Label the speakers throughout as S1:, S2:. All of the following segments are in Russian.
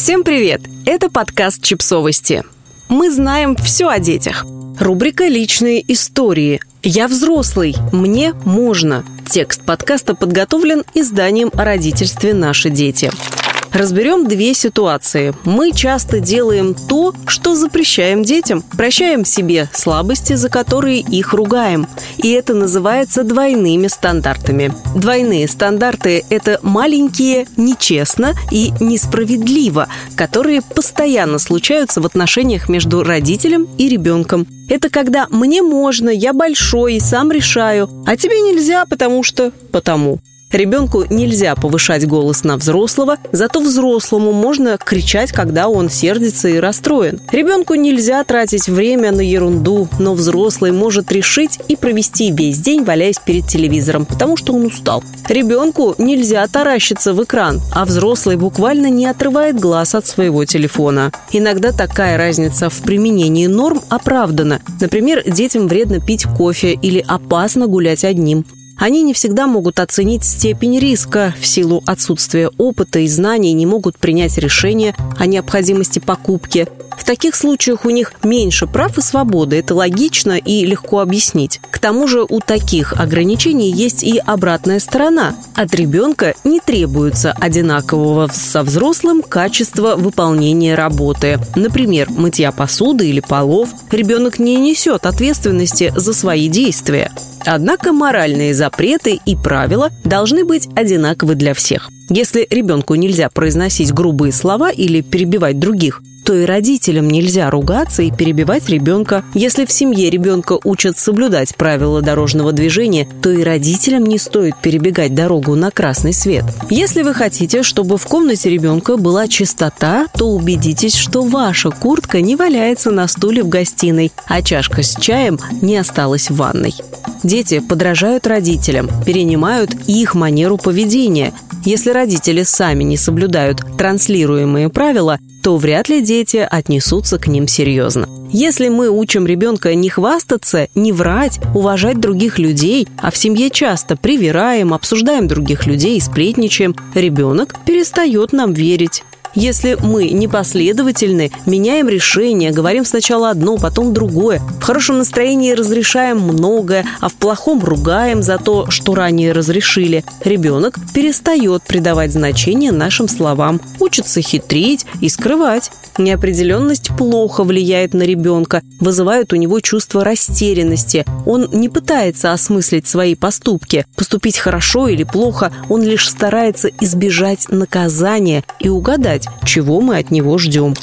S1: Всем привет! Это подкаст «Чипсовости». Мы знаем все о детях. Рубрика «Личные истории». «Я взрослый, мне можно». Текст подкаста подготовлен изданием о родительстве «Наши дети». Разберем две ситуации. Мы часто делаем то, что запрещаем детям. Прощаем себе слабости, за которые их ругаем. И это называется двойными стандартами. Двойные стандарты – это маленькие нечестно и несправедливо, которые постоянно случаются в отношениях между родителем и ребенком. Это когда «мне можно, я большой сам решаю», а тебе нельзя, потому что «потому». Ребенку нельзя повышать голос на взрослого, зато взрослому можно кричать, когда он сердится и расстроен. Ребенку нельзя тратить время на ерунду, но взрослый может решить и провести весь день, валяясь перед телевизором, потому что он устал. Ребенку нельзя таращиться в экран, а взрослый буквально не отрывает глаз от своего телефона. Иногда такая разница в применении норм оправдана. Например, детям вредно пить кофе или опасно гулять одним. Они не всегда могут оценить степень риска в силу отсутствия опыта и знаний, не могут принять решение о необходимости покупки. В таких случаях у них меньше прав и свободы. Это логично и легко объяснить. К тому же у таких ограничений есть и обратная сторона. От ребенка не требуется одинакового со взрослым качества выполнения работы. Например, мытья посуды или полов. Ребенок не несет ответственности за свои действия. Однако моральные запреты и правила должны быть одинаковы для всех. Если ребенку нельзя произносить грубые слова или перебивать других, то и родителям нельзя ругаться и перебивать ребенка. Если в семье ребенка учат соблюдать правила дорожного движения, то и родителям не стоит перебегать дорогу на красный свет. Если вы хотите, чтобы в комнате ребенка была чистота, то убедитесь, что ваша куртка не валяется на стуле в гостиной, а чашка с чаем не осталась в ванной. Дети подражают родителям, перенимают их манеру поведения. Если родители сами не соблюдают транслируемые правила, то вряд ли дети отнесутся к ним серьезно. Если мы учим ребенка не хвастаться, не врать, уважать других людей, а в семье часто привираем, обсуждаем других людей и сплетничаем, ребенок перестает нам верить. Если мы непоследовательны, меняем решение, говорим сначала одно, потом другое, в хорошем настроении разрешаем многое, а в плохом ругаем за то, что ранее разрешили, ребенок перестает придавать значение нашим словам, учится хитрить и скрывать. Неопределенность плохо влияет на ребенка, вызывает у него чувство растерянности. Он не пытается осмыслить свои поступки, поступить хорошо или плохо, он лишь старается избежать наказания и угадать, чего мы от него ждем.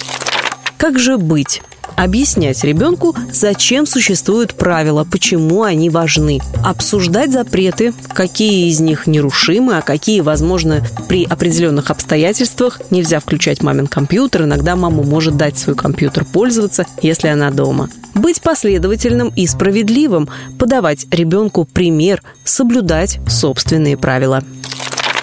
S1: Как же быть? объяснять ребенку, зачем существуют правила, почему они важны, обсуждать запреты, какие из них нерушимы, а какие, возможно, при определенных обстоятельствах нельзя включать мамин компьютер, иногда мама может дать свой компьютер пользоваться, если она дома. Быть последовательным и справедливым, подавать ребенку пример, соблюдать собственные правила.